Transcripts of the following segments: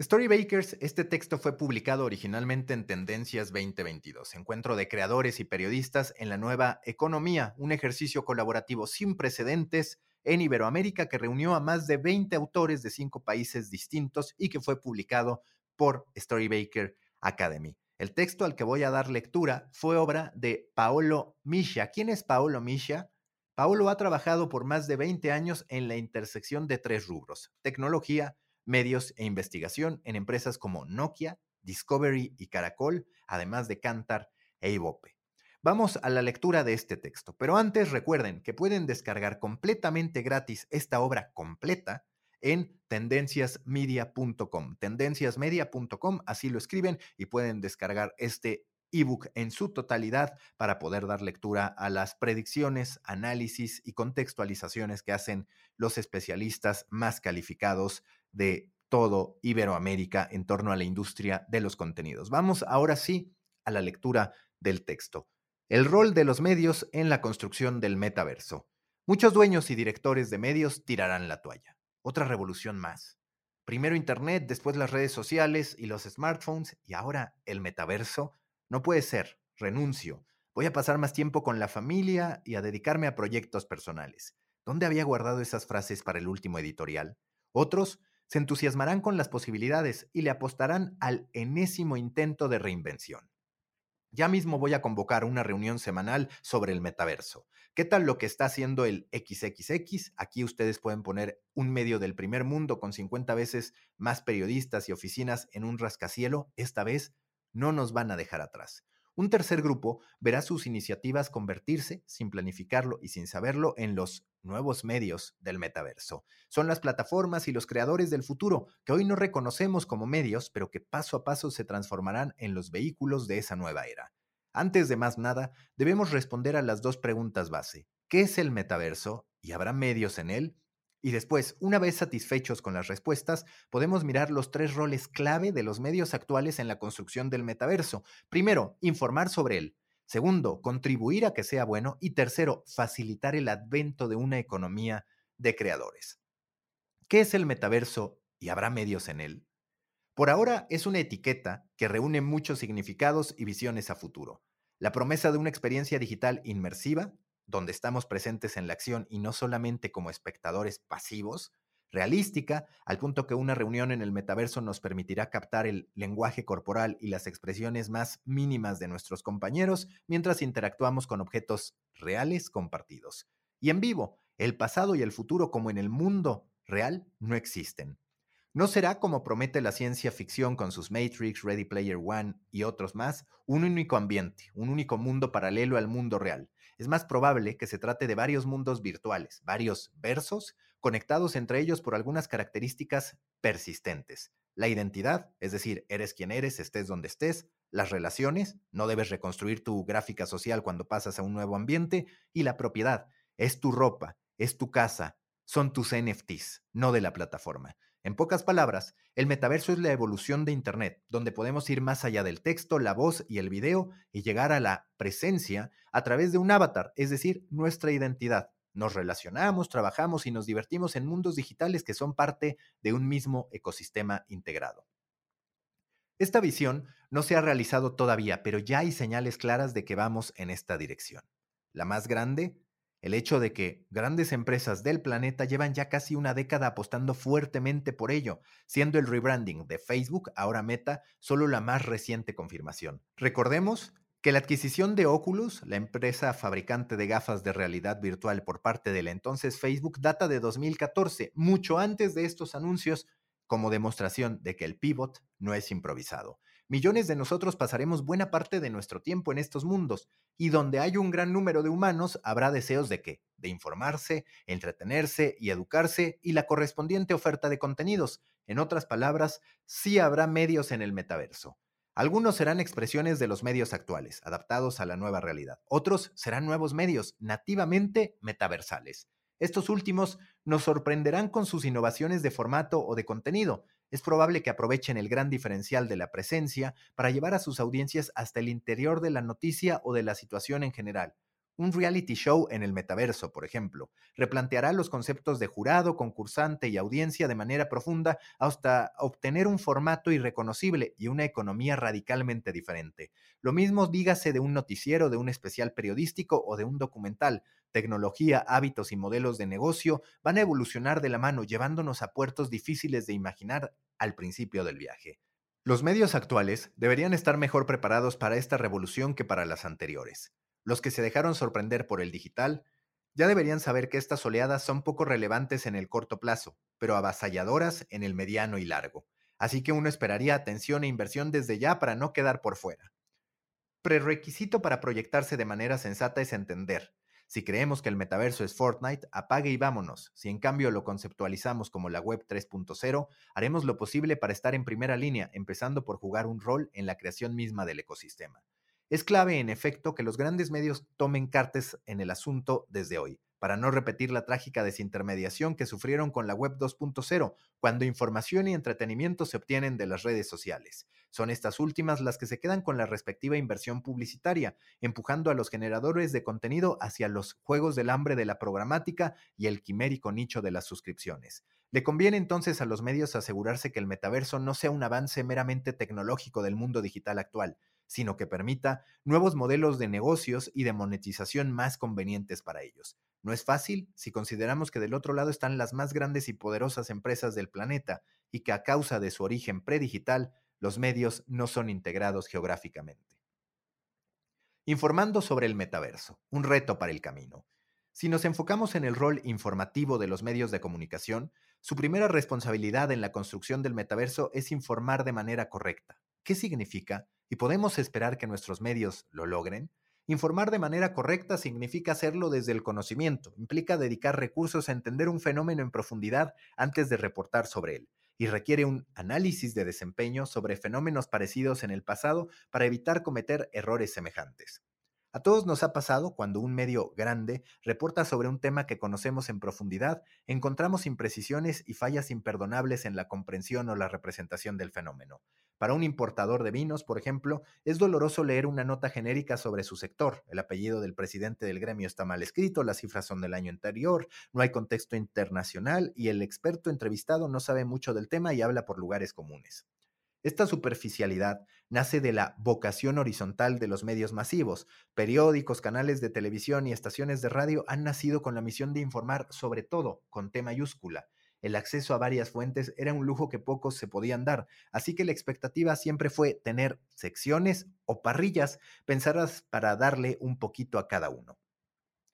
Storybakers, este texto fue publicado originalmente en Tendencias 2022, encuentro de creadores y periodistas en la nueva economía, un ejercicio colaborativo sin precedentes en Iberoamérica que reunió a más de 20 autores de cinco países distintos y que fue publicado por Storybaker Academy. El texto al que voy a dar lectura fue obra de Paolo Misha. ¿Quién es Paolo Misha? Paolo ha trabajado por más de 20 años en la intersección de tres rubros, tecnología, medios e investigación en empresas como Nokia, Discovery y Caracol, además de Cantar e Ibope. Vamos a la lectura de este texto, pero antes recuerden que pueden descargar completamente gratis esta obra completa en tendenciasmedia.com. Tendenciasmedia.com, así lo escriben y pueden descargar este ebook en su totalidad para poder dar lectura a las predicciones, análisis y contextualizaciones que hacen los especialistas más calificados de todo Iberoamérica en torno a la industria de los contenidos. Vamos ahora sí a la lectura del texto. El rol de los medios en la construcción del metaverso. Muchos dueños y directores de medios tirarán la toalla. Otra revolución más. Primero Internet, después las redes sociales y los smartphones y ahora el metaverso. No puede ser. Renuncio. Voy a pasar más tiempo con la familia y a dedicarme a proyectos personales. ¿Dónde había guardado esas frases para el último editorial? Otros se entusiasmarán con las posibilidades y le apostarán al enésimo intento de reinvención. Ya mismo voy a convocar una reunión semanal sobre el metaverso. ¿Qué tal lo que está haciendo el XXX? Aquí ustedes pueden poner un medio del primer mundo con 50 veces más periodistas y oficinas en un rascacielo. Esta vez no nos van a dejar atrás. Un tercer grupo verá sus iniciativas convertirse, sin planificarlo y sin saberlo, en los nuevos medios del metaverso. Son las plataformas y los creadores del futuro que hoy no reconocemos como medios, pero que paso a paso se transformarán en los vehículos de esa nueva era. Antes de más nada, debemos responder a las dos preguntas base. ¿Qué es el metaverso? ¿Y habrá medios en él? Y después, una vez satisfechos con las respuestas, podemos mirar los tres roles clave de los medios actuales en la construcción del metaverso. Primero, informar sobre él. Segundo, contribuir a que sea bueno. Y tercero, facilitar el advento de una economía de creadores. ¿Qué es el metaverso y habrá medios en él? Por ahora es una etiqueta que reúne muchos significados y visiones a futuro. La promesa de una experiencia digital inmersiva, donde estamos presentes en la acción y no solamente como espectadores pasivos, realística, al punto que una reunión en el metaverso nos permitirá captar el lenguaje corporal y las expresiones más mínimas de nuestros compañeros mientras interactuamos con objetos reales compartidos. Y en vivo, el pasado y el futuro como en el mundo real no existen. No será como promete la ciencia ficción con sus Matrix, Ready Player One y otros más, un único ambiente, un único mundo paralelo al mundo real. Es más probable que se trate de varios mundos virtuales, varios versos, conectados entre ellos por algunas características persistentes. La identidad, es decir, eres quien eres, estés donde estés, las relaciones, no debes reconstruir tu gráfica social cuando pasas a un nuevo ambiente, y la propiedad, es tu ropa, es tu casa, son tus NFTs, no de la plataforma. En pocas palabras, el metaverso es la evolución de Internet, donde podemos ir más allá del texto, la voz y el video y llegar a la presencia a través de un avatar, es decir, nuestra identidad. Nos relacionamos, trabajamos y nos divertimos en mundos digitales que son parte de un mismo ecosistema integrado. Esta visión no se ha realizado todavía, pero ya hay señales claras de que vamos en esta dirección. La más grande el hecho de que grandes empresas del planeta llevan ya casi una década apostando fuertemente por ello, siendo el rebranding de Facebook, ahora Meta, solo la más reciente confirmación. Recordemos que la adquisición de Oculus, la empresa fabricante de gafas de realidad virtual por parte del entonces Facebook, data de 2014, mucho antes de estos anuncios, como demostración de que el pivot no es improvisado. Millones de nosotros pasaremos buena parte de nuestro tiempo en estos mundos, y donde hay un gran número de humanos habrá deseos de qué? De informarse, entretenerse y educarse y la correspondiente oferta de contenidos. En otras palabras, sí habrá medios en el metaverso. Algunos serán expresiones de los medios actuales, adaptados a la nueva realidad. Otros serán nuevos medios, nativamente metaversales. Estos últimos nos sorprenderán con sus innovaciones de formato o de contenido. Es probable que aprovechen el gran diferencial de la presencia para llevar a sus audiencias hasta el interior de la noticia o de la situación en general. Un reality show en el metaverso, por ejemplo, replanteará los conceptos de jurado, concursante y audiencia de manera profunda hasta obtener un formato irreconocible y una economía radicalmente diferente. Lo mismo dígase de un noticiero, de un especial periodístico o de un documental. Tecnología, hábitos y modelos de negocio van a evolucionar de la mano, llevándonos a puertos difíciles de imaginar al principio del viaje. Los medios actuales deberían estar mejor preparados para esta revolución que para las anteriores. Los que se dejaron sorprender por el digital ya deberían saber que estas oleadas son poco relevantes en el corto plazo, pero avasalladoras en el mediano y largo. Así que uno esperaría atención e inversión desde ya para no quedar por fuera. Prerequisito para proyectarse de manera sensata es entender. Si creemos que el metaverso es Fortnite, apague y vámonos. Si en cambio lo conceptualizamos como la web 3.0, haremos lo posible para estar en primera línea, empezando por jugar un rol en la creación misma del ecosistema. Es clave, en efecto, que los grandes medios tomen cartas en el asunto desde hoy, para no repetir la trágica desintermediación que sufrieron con la Web 2.0, cuando información y entretenimiento se obtienen de las redes sociales. Son estas últimas las que se quedan con la respectiva inversión publicitaria, empujando a los generadores de contenido hacia los juegos del hambre de la programática y el quimérico nicho de las suscripciones. Le conviene entonces a los medios asegurarse que el metaverso no sea un avance meramente tecnológico del mundo digital actual, sino que permita nuevos modelos de negocios y de monetización más convenientes para ellos. No es fácil si consideramos que del otro lado están las más grandes y poderosas empresas del planeta y que a causa de su origen predigital, los medios no son integrados geográficamente. Informando sobre el metaverso, un reto para el camino. Si nos enfocamos en el rol informativo de los medios de comunicación, su primera responsabilidad en la construcción del metaverso es informar de manera correcta. ¿Qué significa? y podemos esperar que nuestros medios lo logren, informar de manera correcta significa hacerlo desde el conocimiento, implica dedicar recursos a entender un fenómeno en profundidad antes de reportar sobre él, y requiere un análisis de desempeño sobre fenómenos parecidos en el pasado para evitar cometer errores semejantes. A todos nos ha pasado cuando un medio grande reporta sobre un tema que conocemos en profundidad, encontramos imprecisiones y fallas imperdonables en la comprensión o la representación del fenómeno. Para un importador de vinos, por ejemplo, es doloroso leer una nota genérica sobre su sector. El apellido del presidente del gremio está mal escrito, las cifras son del año anterior, no hay contexto internacional y el experto entrevistado no sabe mucho del tema y habla por lugares comunes. Esta superficialidad nace de la vocación horizontal de los medios masivos. Periódicos, canales de televisión y estaciones de radio han nacido con la misión de informar sobre todo con T mayúscula. El acceso a varias fuentes era un lujo que pocos se podían dar, así que la expectativa siempre fue tener secciones o parrillas pensadas para darle un poquito a cada uno.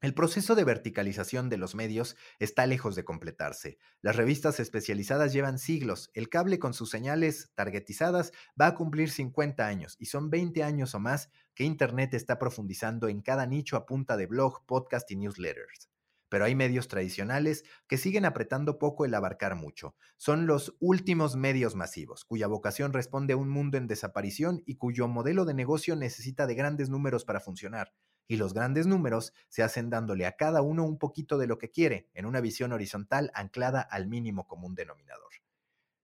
El proceso de verticalización de los medios está lejos de completarse. Las revistas especializadas llevan siglos, el cable con sus señales targetizadas va a cumplir 50 años y son 20 años o más que Internet está profundizando en cada nicho a punta de blog, podcast y newsletters. Pero hay medios tradicionales que siguen apretando poco el abarcar mucho. Son los últimos medios masivos, cuya vocación responde a un mundo en desaparición y cuyo modelo de negocio necesita de grandes números para funcionar y los grandes números se hacen dándole a cada uno un poquito de lo que quiere, en una visión horizontal anclada al mínimo común denominador.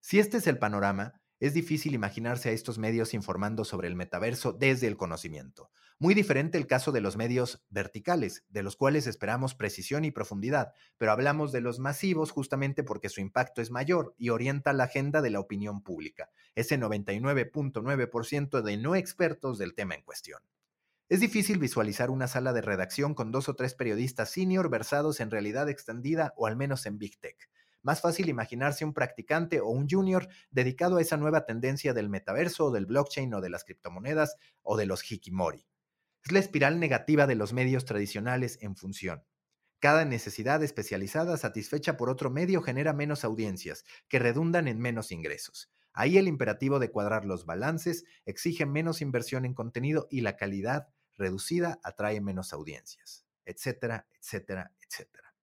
Si este es el panorama, es difícil imaginarse a estos medios informando sobre el metaverso desde el conocimiento. Muy diferente el caso de los medios verticales, de los cuales esperamos precisión y profundidad, pero hablamos de los masivos justamente porque su impacto es mayor y orienta la agenda de la opinión pública, ese 99.9% de no expertos del tema en cuestión. Es difícil visualizar una sala de redacción con dos o tres periodistas senior versados en realidad extendida o al menos en Big Tech. Más fácil imaginarse un practicante o un junior dedicado a esa nueva tendencia del metaverso, o del blockchain o de las criptomonedas o de los hikimori. Es la espiral negativa de los medios tradicionales en función. Cada necesidad especializada satisfecha por otro medio genera menos audiencias, que redundan en menos ingresos. Ahí el imperativo de cuadrar los balances exige menos inversión en contenido y la calidad reducida atrae menos audiencias, etcétera, etcétera, etcétera.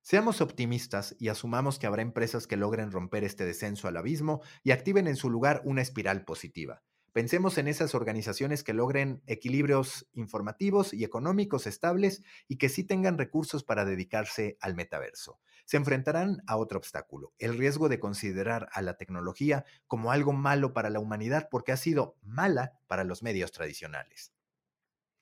Seamos optimistas y asumamos que habrá empresas que logren romper este descenso al abismo y activen en su lugar una espiral positiva. Pensemos en esas organizaciones que logren equilibrios informativos y económicos estables y que sí tengan recursos para dedicarse al metaverso. Se enfrentarán a otro obstáculo, el riesgo de considerar a la tecnología como algo malo para la humanidad porque ha sido mala para los medios tradicionales.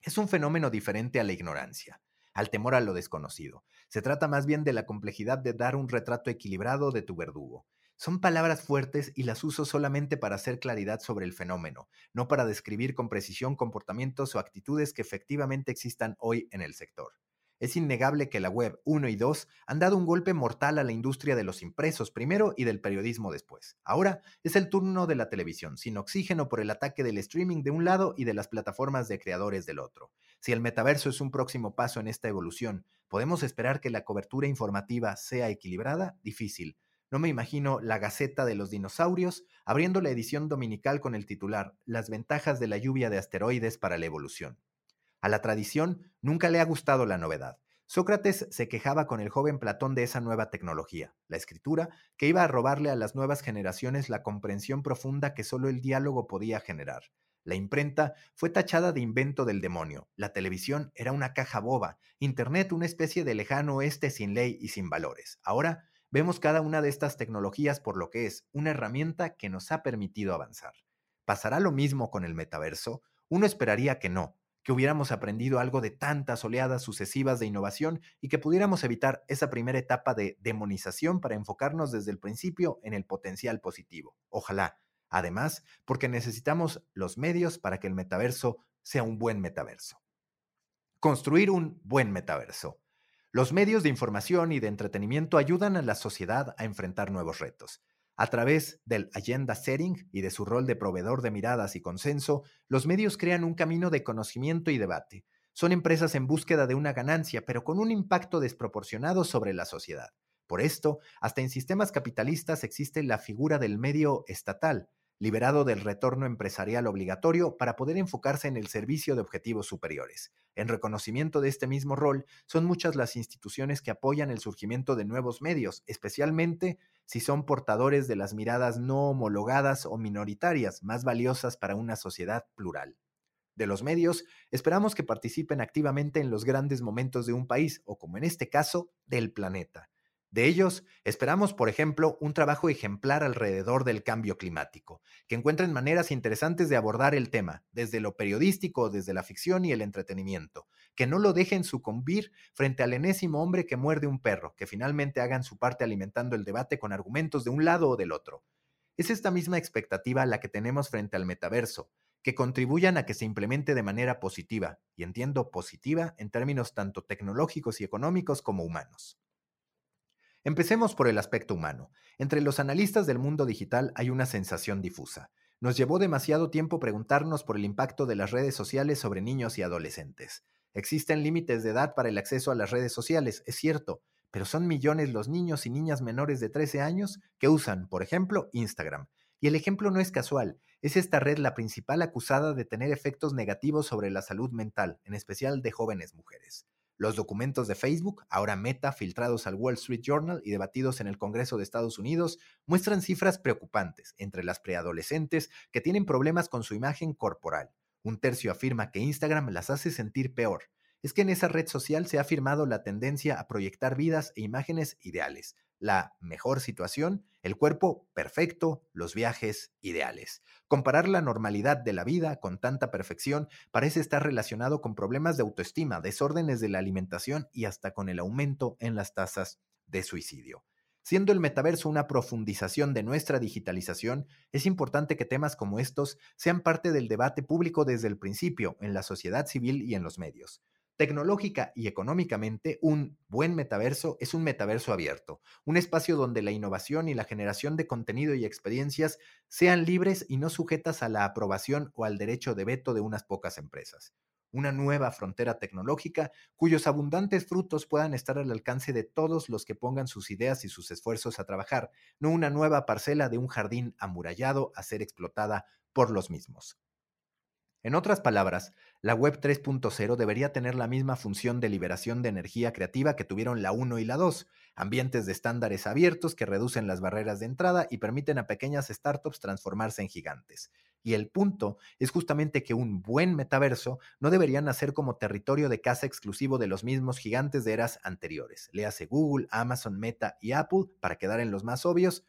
Es un fenómeno diferente a la ignorancia al temor a lo desconocido. Se trata más bien de la complejidad de dar un retrato equilibrado de tu verdugo. Son palabras fuertes y las uso solamente para hacer claridad sobre el fenómeno, no para describir con precisión comportamientos o actitudes que efectivamente existan hoy en el sector. Es innegable que la web 1 y 2 han dado un golpe mortal a la industria de los impresos primero y del periodismo después. Ahora es el turno de la televisión, sin oxígeno por el ataque del streaming de un lado y de las plataformas de creadores del otro. Si el metaverso es un próximo paso en esta evolución, ¿podemos esperar que la cobertura informativa sea equilibrada? Difícil. No me imagino la Gaceta de los Dinosaurios abriendo la edición dominical con el titular Las ventajas de la lluvia de asteroides para la evolución. A la tradición nunca le ha gustado la novedad. Sócrates se quejaba con el joven Platón de esa nueva tecnología, la escritura, que iba a robarle a las nuevas generaciones la comprensión profunda que solo el diálogo podía generar. La imprenta fue tachada de invento del demonio, la televisión era una caja boba, Internet una especie de lejano oeste sin ley y sin valores. Ahora vemos cada una de estas tecnologías por lo que es, una herramienta que nos ha permitido avanzar. ¿Pasará lo mismo con el metaverso? Uno esperaría que no, que hubiéramos aprendido algo de tantas oleadas sucesivas de innovación y que pudiéramos evitar esa primera etapa de demonización para enfocarnos desde el principio en el potencial positivo. Ojalá. Además, porque necesitamos los medios para que el metaverso sea un buen metaverso. Construir un buen metaverso. Los medios de información y de entretenimiento ayudan a la sociedad a enfrentar nuevos retos. A través del agenda setting y de su rol de proveedor de miradas y consenso, los medios crean un camino de conocimiento y debate. Son empresas en búsqueda de una ganancia, pero con un impacto desproporcionado sobre la sociedad. Por esto, hasta en sistemas capitalistas existe la figura del medio estatal, liberado del retorno empresarial obligatorio para poder enfocarse en el servicio de objetivos superiores. En reconocimiento de este mismo rol, son muchas las instituciones que apoyan el surgimiento de nuevos medios, especialmente si son portadores de las miradas no homologadas o minoritarias más valiosas para una sociedad plural. De los medios, esperamos que participen activamente en los grandes momentos de un país o, como en este caso, del planeta de ellos, esperamos, por ejemplo, un trabajo ejemplar alrededor del cambio climático, que encuentren maneras interesantes de abordar el tema, desde lo periodístico, desde la ficción y el entretenimiento, que no lo dejen sucumbir frente al enésimo hombre que muerde un perro, que finalmente hagan su parte alimentando el debate con argumentos de un lado o del otro. Es esta misma expectativa la que tenemos frente al metaverso, que contribuyan a que se implemente de manera positiva, y entiendo positiva en términos tanto tecnológicos y económicos como humanos. Empecemos por el aspecto humano. Entre los analistas del mundo digital hay una sensación difusa. Nos llevó demasiado tiempo preguntarnos por el impacto de las redes sociales sobre niños y adolescentes. Existen límites de edad para el acceso a las redes sociales, es cierto, pero son millones los niños y niñas menores de 13 años que usan, por ejemplo, Instagram. Y el ejemplo no es casual, es esta red la principal acusada de tener efectos negativos sobre la salud mental, en especial de jóvenes mujeres. Los documentos de Facebook, ahora Meta, filtrados al Wall Street Journal y debatidos en el Congreso de Estados Unidos, muestran cifras preocupantes entre las preadolescentes que tienen problemas con su imagen corporal. Un tercio afirma que Instagram las hace sentir peor. Es que en esa red social se ha afirmado la tendencia a proyectar vidas e imágenes ideales, la mejor situación, el cuerpo perfecto, los viajes ideales. Comparar la normalidad de la vida con tanta perfección parece estar relacionado con problemas de autoestima, desórdenes de la alimentación y hasta con el aumento en las tasas de suicidio. Siendo el metaverso una profundización de nuestra digitalización, es importante que temas como estos sean parte del debate público desde el principio en la sociedad civil y en los medios. Tecnológica y económicamente, un buen metaverso es un metaverso abierto, un espacio donde la innovación y la generación de contenido y experiencias sean libres y no sujetas a la aprobación o al derecho de veto de unas pocas empresas. una nueva frontera tecnológica cuyos abundantes frutos puedan estar al alcance de todos los que pongan sus ideas y sus esfuerzos a trabajar, no una nueva parcela de un jardín amurallado a ser explotada por los mismos. En otras palabras, la Web 3.0 debería tener la misma función de liberación de energía creativa que tuvieron la 1 y la 2, ambientes de estándares abiertos que reducen las barreras de entrada y permiten a pequeñas startups transformarse en gigantes. Y el punto es justamente que un buen metaverso no debería nacer como territorio de casa exclusivo de los mismos gigantes de eras anteriores. Le hace Google, Amazon, Meta y Apple, para quedar en los más obvios,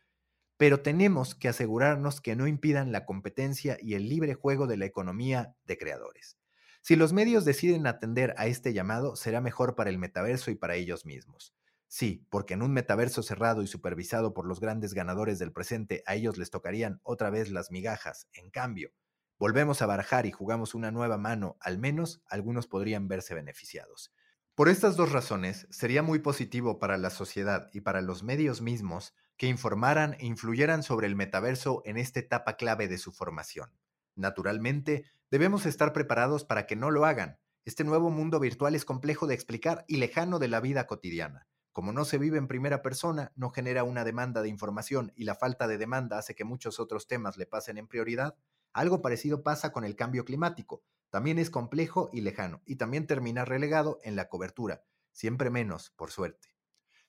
pero tenemos que asegurarnos que no impidan la competencia y el libre juego de la economía de creadores. Si los medios deciden atender a este llamado, será mejor para el metaverso y para ellos mismos. Sí, porque en un metaverso cerrado y supervisado por los grandes ganadores del presente, a ellos les tocarían otra vez las migajas. En cambio, volvemos a barajar y jugamos una nueva mano, al menos algunos podrían verse beneficiados. Por estas dos razones, sería muy positivo para la sociedad y para los medios mismos que informaran e influyeran sobre el metaverso en esta etapa clave de su formación. Naturalmente, debemos estar preparados para que no lo hagan. Este nuevo mundo virtual es complejo de explicar y lejano de la vida cotidiana. Como no se vive en primera persona, no genera una demanda de información y la falta de demanda hace que muchos otros temas le pasen en prioridad, algo parecido pasa con el cambio climático. También es complejo y lejano, y también termina relegado en la cobertura, siempre menos, por suerte.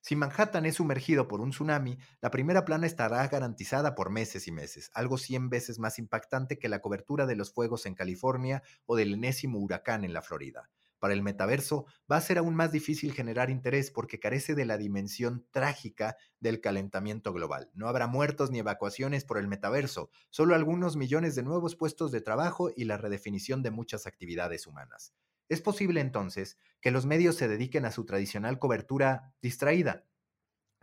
Si Manhattan es sumergido por un tsunami, la primera plana estará garantizada por meses y meses, algo 100 veces más impactante que la cobertura de los fuegos en California o del enésimo huracán en la Florida. Para el metaverso va a ser aún más difícil generar interés porque carece de la dimensión trágica del calentamiento global. No habrá muertos ni evacuaciones por el metaverso, solo algunos millones de nuevos puestos de trabajo y la redefinición de muchas actividades humanas. Es posible entonces que los medios se dediquen a su tradicional cobertura distraída,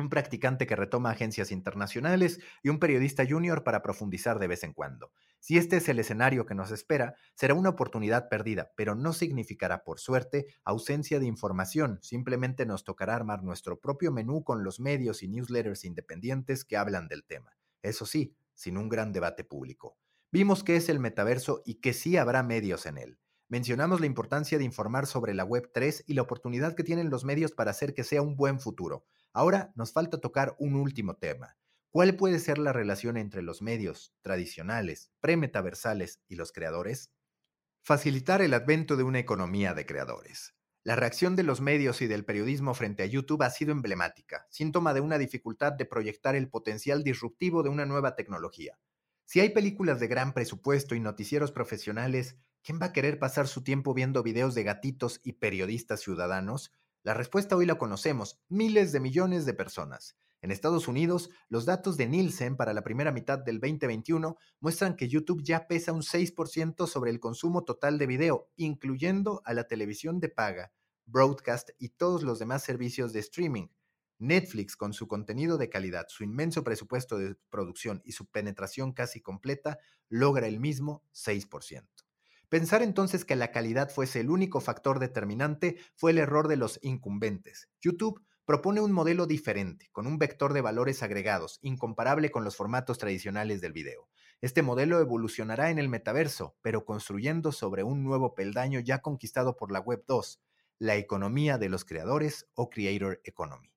un practicante que retoma agencias internacionales y un periodista junior para profundizar de vez en cuando. Si este es el escenario que nos espera, será una oportunidad perdida, pero no significará, por suerte, ausencia de información. Simplemente nos tocará armar nuestro propio menú con los medios y newsletters independientes que hablan del tema. Eso sí, sin un gran debate público. Vimos qué es el metaverso y que sí habrá medios en él. Mencionamos la importancia de informar sobre la Web 3 y la oportunidad que tienen los medios para hacer que sea un buen futuro. Ahora nos falta tocar un último tema. ¿Cuál puede ser la relación entre los medios tradicionales, premetaversales y los creadores? Facilitar el advento de una economía de creadores. La reacción de los medios y del periodismo frente a YouTube ha sido emblemática, síntoma de una dificultad de proyectar el potencial disruptivo de una nueva tecnología. Si hay películas de gran presupuesto y noticieros profesionales ¿Quién va a querer pasar su tiempo viendo videos de gatitos y periodistas ciudadanos? La respuesta hoy la conocemos, miles de millones de personas. En Estados Unidos, los datos de Nielsen para la primera mitad del 2021 muestran que YouTube ya pesa un 6% sobre el consumo total de video, incluyendo a la televisión de paga, broadcast y todos los demás servicios de streaming. Netflix, con su contenido de calidad, su inmenso presupuesto de producción y su penetración casi completa, logra el mismo 6%. Pensar entonces que la calidad fuese el único factor determinante fue el error de los incumbentes. YouTube propone un modelo diferente, con un vector de valores agregados, incomparable con los formatos tradicionales del video. Este modelo evolucionará en el metaverso, pero construyendo sobre un nuevo peldaño ya conquistado por la Web 2, la economía de los creadores o Creator Economy.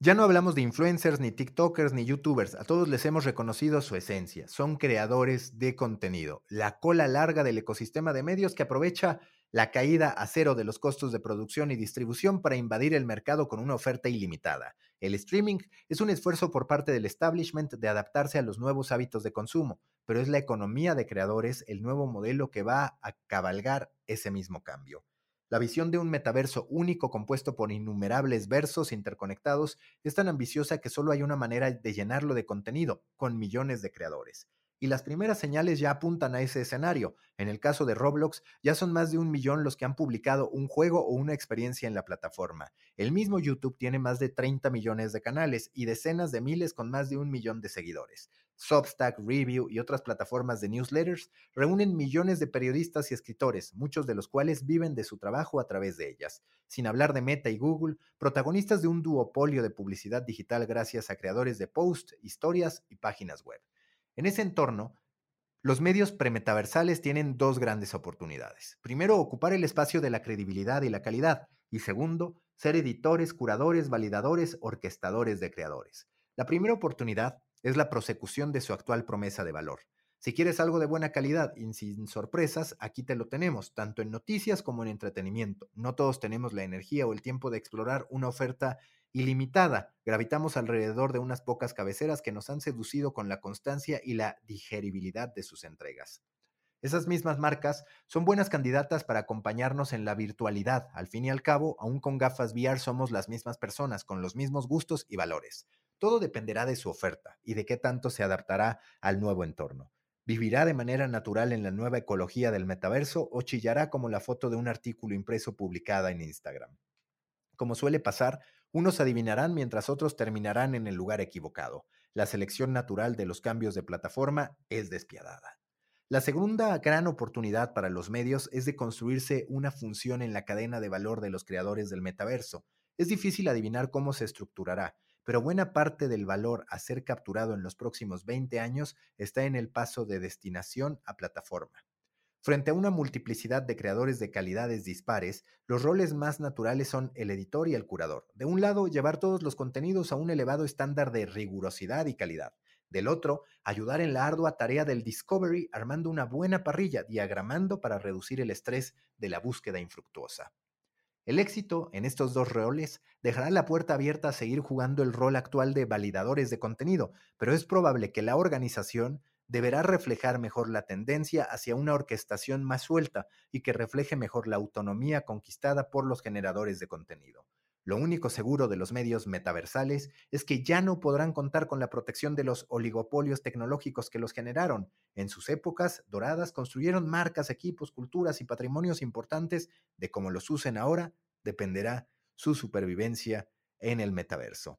Ya no hablamos de influencers, ni TikTokers, ni YouTubers. A todos les hemos reconocido su esencia. Son creadores de contenido. La cola larga del ecosistema de medios que aprovecha la caída a cero de los costos de producción y distribución para invadir el mercado con una oferta ilimitada. El streaming es un esfuerzo por parte del establishment de adaptarse a los nuevos hábitos de consumo, pero es la economía de creadores el nuevo modelo que va a cabalgar ese mismo cambio. La visión de un metaverso único compuesto por innumerables versos interconectados es tan ambiciosa que solo hay una manera de llenarlo de contenido, con millones de creadores y las primeras señales ya apuntan a ese escenario. En el caso de Roblox, ya son más de un millón los que han publicado un juego o una experiencia en la plataforma. El mismo YouTube tiene más de 30 millones de canales y decenas de miles con más de un millón de seguidores. Substack, Review y otras plataformas de newsletters reúnen millones de periodistas y escritores, muchos de los cuales viven de su trabajo a través de ellas. Sin hablar de Meta y Google, protagonistas de un duopolio de publicidad digital gracias a creadores de posts, historias y páginas web. En ese entorno, Los medios premetaversales tienen dos grandes oportunidades. Primero, ocupar el espacio de la credibilidad y la calidad. Y segundo, ser editores, curadores, validadores, orquestadores de creadores. La primera oportunidad es la prosecución de su actual promesa de valor. Si quieres algo de buena calidad y sin sorpresas, aquí te lo tenemos, tanto en noticias como en entretenimiento. No todos tenemos la energía o el tiempo de explorar una oferta ilimitada. Gravitamos alrededor de unas pocas cabeceras que nos han seducido con la constancia y la digeribilidad de sus entregas. Esas mismas marcas son buenas candidatas para acompañarnos en la virtualidad. Al fin y al cabo, aún con gafas VR somos las mismas personas, con los mismos gustos y valores. Todo dependerá de su oferta y de qué tanto se adaptará al nuevo entorno. ¿Vivirá de manera natural en la nueva ecología del metaverso o chillará como la foto de un artículo impreso publicada en Instagram? Como suele pasar, unos adivinarán mientras otros terminarán en el lugar equivocado. La selección natural de los cambios de plataforma es despiadada. La segunda gran oportunidad para los medios es de construirse una función en la cadena de valor de los creadores del metaverso. Es difícil adivinar cómo se estructurará, pero buena parte del valor a ser capturado en los próximos 20 años está en el paso de destinación a plataforma. Frente a una multiplicidad de creadores de calidades dispares, los roles más naturales son el editor y el curador. De un lado, llevar todos los contenidos a un elevado estándar de rigurosidad y calidad. Del otro, ayudar en la ardua tarea del discovery armando una buena parrilla, diagramando para reducir el estrés de la búsqueda infructuosa. El éxito en estos dos roles dejará la puerta abierta a seguir jugando el rol actual de validadores de contenido, pero es probable que la organización deberá reflejar mejor la tendencia hacia una orquestación más suelta y que refleje mejor la autonomía conquistada por los generadores de contenido. Lo único seguro de los medios metaversales es que ya no podrán contar con la protección de los oligopolios tecnológicos que los generaron. En sus épocas doradas construyeron marcas, equipos, culturas y patrimonios importantes. De cómo los usen ahora dependerá su supervivencia en el metaverso.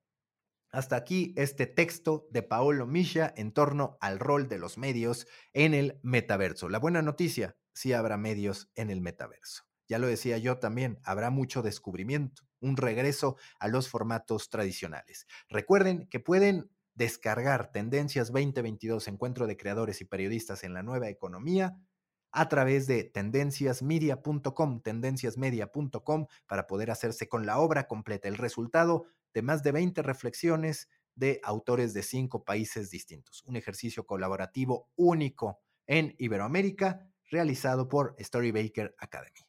Hasta aquí este texto de Paolo Misha en torno al rol de los medios en el metaverso. La buena noticia, sí habrá medios en el metaverso. Ya lo decía yo también, habrá mucho descubrimiento, un regreso a los formatos tradicionales. Recuerden que pueden descargar Tendencias 2022, Encuentro de Creadores y Periodistas en la Nueva Economía, a través de tendenciasmedia.com, tendenciasmedia.com, para poder hacerse con la obra completa. El resultado de más de 20 reflexiones de autores de cinco países distintos. Un ejercicio colaborativo único en Iberoamérica realizado por Storybaker Academy.